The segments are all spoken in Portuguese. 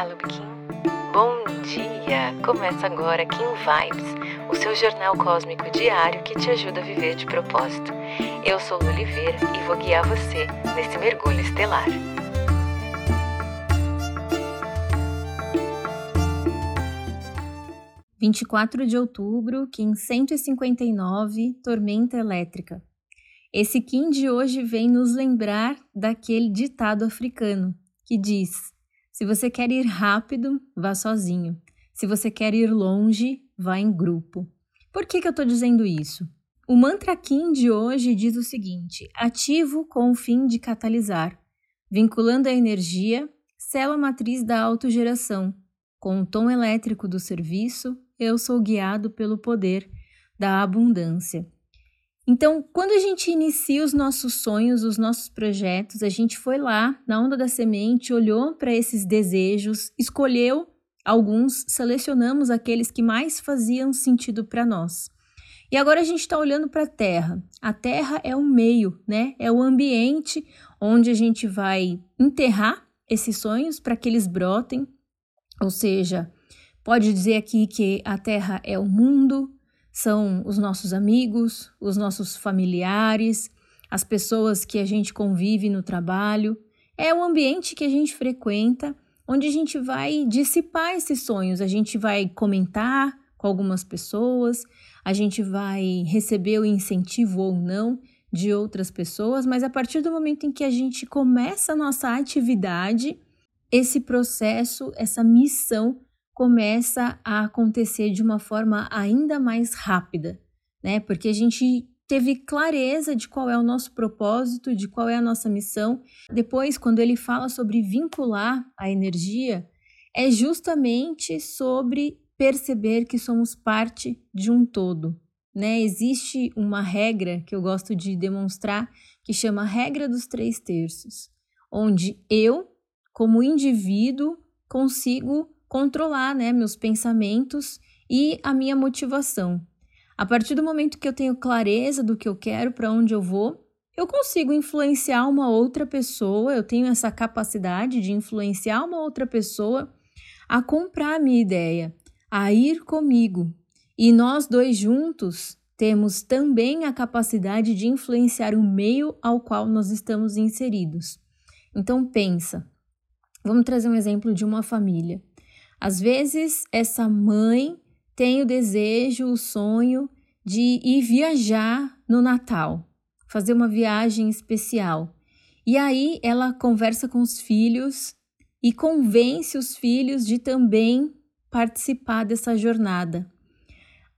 Olá, Lubikin. Bom dia! Começa agora Kim Vibes, o seu jornal cósmico diário que te ajuda a viver de propósito. Eu sou Lu Oliveira e vou guiar você nesse mergulho estelar. Vinte e quatro de outubro, Kim 159, tormenta elétrica. Esse Kim de hoje vem nos lembrar daquele ditado africano que diz: se você quer ir rápido, vá sozinho. Se você quer ir longe, vá em grupo. Por que, que eu estou dizendo isso? O mantra Kim de hoje diz o seguinte: ativo com o fim de catalisar, vinculando a energia, célula matriz da autogeração. Com o tom elétrico do serviço, eu sou guiado pelo poder da abundância. Então, quando a gente inicia os nossos sonhos, os nossos projetos, a gente foi lá na onda da semente, olhou para esses desejos, escolheu alguns, selecionamos aqueles que mais faziam sentido para nós. E agora a gente está olhando para a Terra. A Terra é o meio, né? É o ambiente onde a gente vai enterrar esses sonhos para que eles brotem. Ou seja, pode dizer aqui que a Terra é o mundo, são os nossos amigos, os nossos familiares, as pessoas que a gente convive no trabalho. É o ambiente que a gente frequenta, onde a gente vai dissipar esses sonhos, a gente vai comentar com algumas pessoas, a gente vai receber o incentivo ou não de outras pessoas, mas a partir do momento em que a gente começa a nossa atividade, esse processo, essa missão começa a acontecer de uma forma ainda mais rápida, né? Porque a gente teve clareza de qual é o nosso propósito, de qual é a nossa missão. Depois, quando ele fala sobre vincular a energia, é justamente sobre perceber que somos parte de um todo. Né? Existe uma regra que eu gosto de demonstrar que chama regra dos três terços, onde eu, como indivíduo, consigo controlar né, meus pensamentos e a minha motivação. A partir do momento que eu tenho clareza do que eu quero, para onde eu vou, eu consigo influenciar uma outra pessoa, eu tenho essa capacidade de influenciar uma outra pessoa a comprar a minha ideia, a ir comigo. E nós dois juntos temos também a capacidade de influenciar o meio ao qual nós estamos inseridos. Então pensa. Vamos trazer um exemplo de uma família. Às vezes, essa mãe tem o desejo, o sonho de ir viajar no Natal, fazer uma viagem especial. E aí ela conversa com os filhos e convence os filhos de também participar dessa jornada.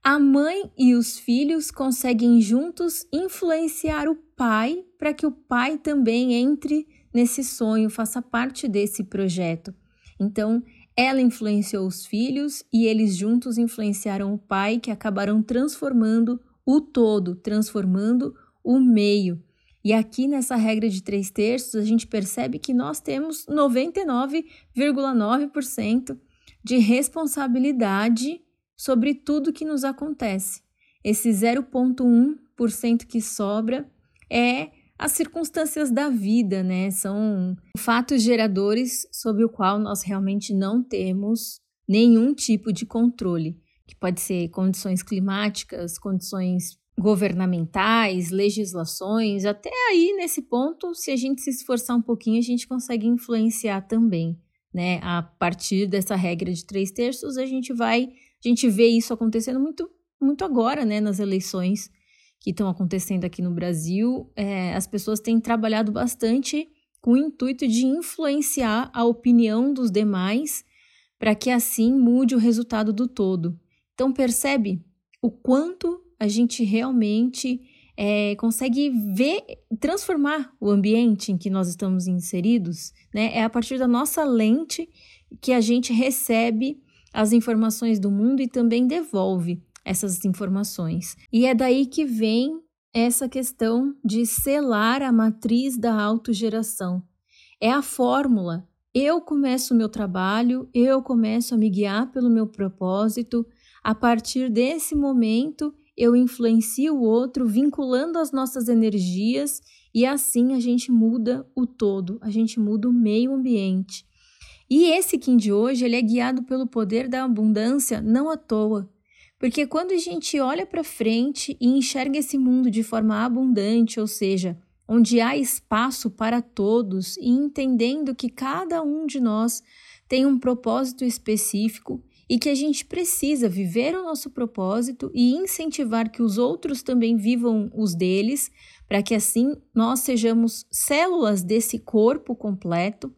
A mãe e os filhos conseguem juntos influenciar o pai para que o pai também entre nesse sonho, faça parte desse projeto. Então, ela influenciou os filhos e eles juntos influenciaram o pai, que acabaram transformando o todo, transformando o meio. E aqui nessa regra de três terços, a gente percebe que nós temos 99,9% de responsabilidade sobre tudo que nos acontece. Esse 0,1% que sobra é as circunstâncias da vida, né? São fatos geradores sobre o qual nós realmente não temos nenhum tipo de controle, que pode ser condições climáticas, condições governamentais, legislações, até aí nesse ponto, se a gente se esforçar um pouquinho, a gente consegue influenciar também, né? A partir dessa regra de três terços, a gente vai, a gente vê isso acontecendo muito, muito agora, né? Nas eleições que estão acontecendo aqui no Brasil, é, as pessoas têm trabalhado bastante com o intuito de influenciar a opinião dos demais para que assim mude o resultado do todo. Então percebe o quanto a gente realmente é, consegue ver, transformar o ambiente em que nós estamos inseridos, né? É a partir da nossa lente que a gente recebe as informações do mundo e também devolve essas informações. E é daí que vem essa questão de selar a matriz da autogeração. É a fórmula. Eu começo o meu trabalho, eu começo a me guiar pelo meu propósito. A partir desse momento, eu influencio o outro, vinculando as nossas energias, e assim a gente muda o todo, a gente muda o meio ambiente. E esse Kim de hoje, ele é guiado pelo poder da abundância não à toa. Porque quando a gente olha para frente e enxerga esse mundo de forma abundante, ou seja, onde há espaço para todos e entendendo que cada um de nós tem um propósito específico e que a gente precisa viver o nosso propósito e incentivar que os outros também vivam os deles, para que assim nós sejamos células desse corpo completo.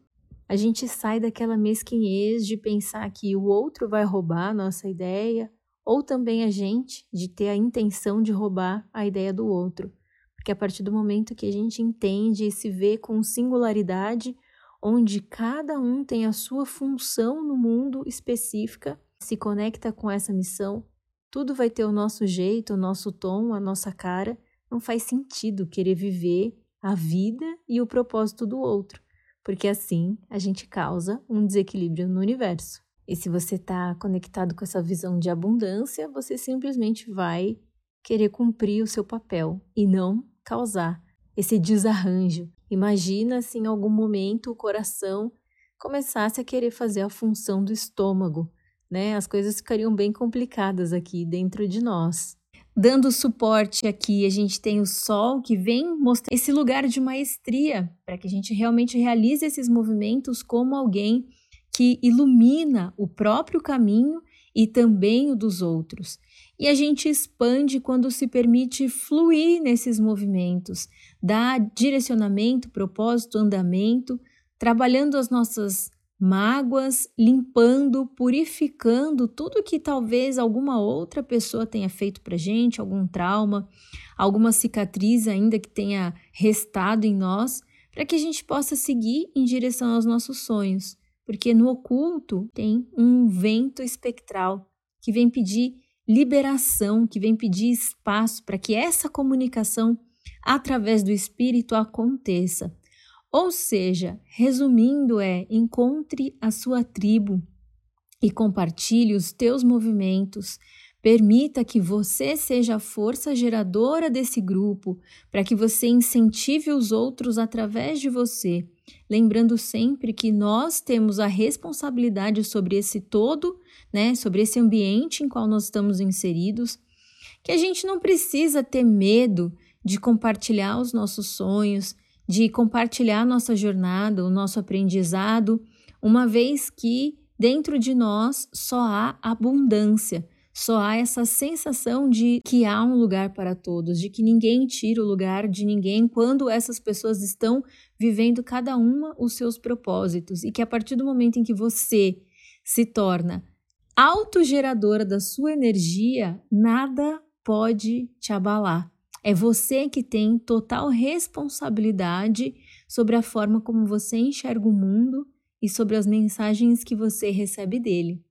A gente sai daquela mesquinhez de pensar que o outro vai roubar a nossa ideia, ou também a gente de ter a intenção de roubar a ideia do outro. Porque a partir do momento que a gente entende e se vê com singularidade, onde cada um tem a sua função no mundo específica, se conecta com essa missão, tudo vai ter o nosso jeito, o nosso tom, a nossa cara. Não faz sentido querer viver a vida e o propósito do outro, porque assim a gente causa um desequilíbrio no universo. E se você está conectado com essa visão de abundância, você simplesmente vai querer cumprir o seu papel e não causar esse desarranjo. Imagina se em algum momento o coração começasse a querer fazer a função do estômago, né? As coisas ficariam bem complicadas aqui dentro de nós. Dando suporte aqui, a gente tem o Sol que vem mostrar esse lugar de maestria para que a gente realmente realize esses movimentos como alguém que ilumina o próprio caminho e também o dos outros. E a gente expande quando se permite fluir nesses movimentos, dar direcionamento, propósito, andamento, trabalhando as nossas mágoas, limpando, purificando tudo que talvez alguma outra pessoa tenha feito para gente, algum trauma, alguma cicatriz ainda que tenha restado em nós, para que a gente possa seguir em direção aos nossos sonhos porque no oculto tem um vento espectral que vem pedir liberação, que vem pedir espaço para que essa comunicação através do espírito aconteça. Ou seja, resumindo é: encontre a sua tribo e compartilhe os teus movimentos. Permita que você seja a força geradora desse grupo, para que você incentive os outros através de você lembrando sempre que nós temos a responsabilidade sobre esse todo, né, sobre esse ambiente em qual nós estamos inseridos, que a gente não precisa ter medo de compartilhar os nossos sonhos, de compartilhar nossa jornada, o nosso aprendizado, uma vez que dentro de nós só há abundância. Só há essa sensação de que há um lugar para todos, de que ninguém tira o lugar de ninguém quando essas pessoas estão vivendo cada uma os seus propósitos e que a partir do momento em que você se torna autogeradora da sua energia, nada pode te abalar. É você que tem total responsabilidade sobre a forma como você enxerga o mundo e sobre as mensagens que você recebe dele.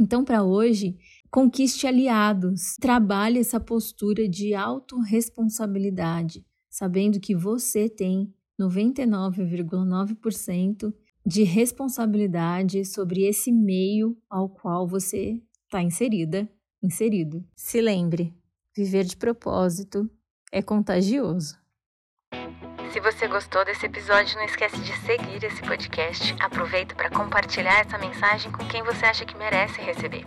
Então, para hoje, Conquiste aliados. Trabalhe essa postura de autorresponsabilidade, sabendo que você tem 99,9% de responsabilidade sobre esse meio ao qual você está inserida, inserido. Se lembre, viver de propósito é contagioso. Se você gostou desse episódio, não esquece de seguir esse podcast. Aproveita para compartilhar essa mensagem com quem você acha que merece receber.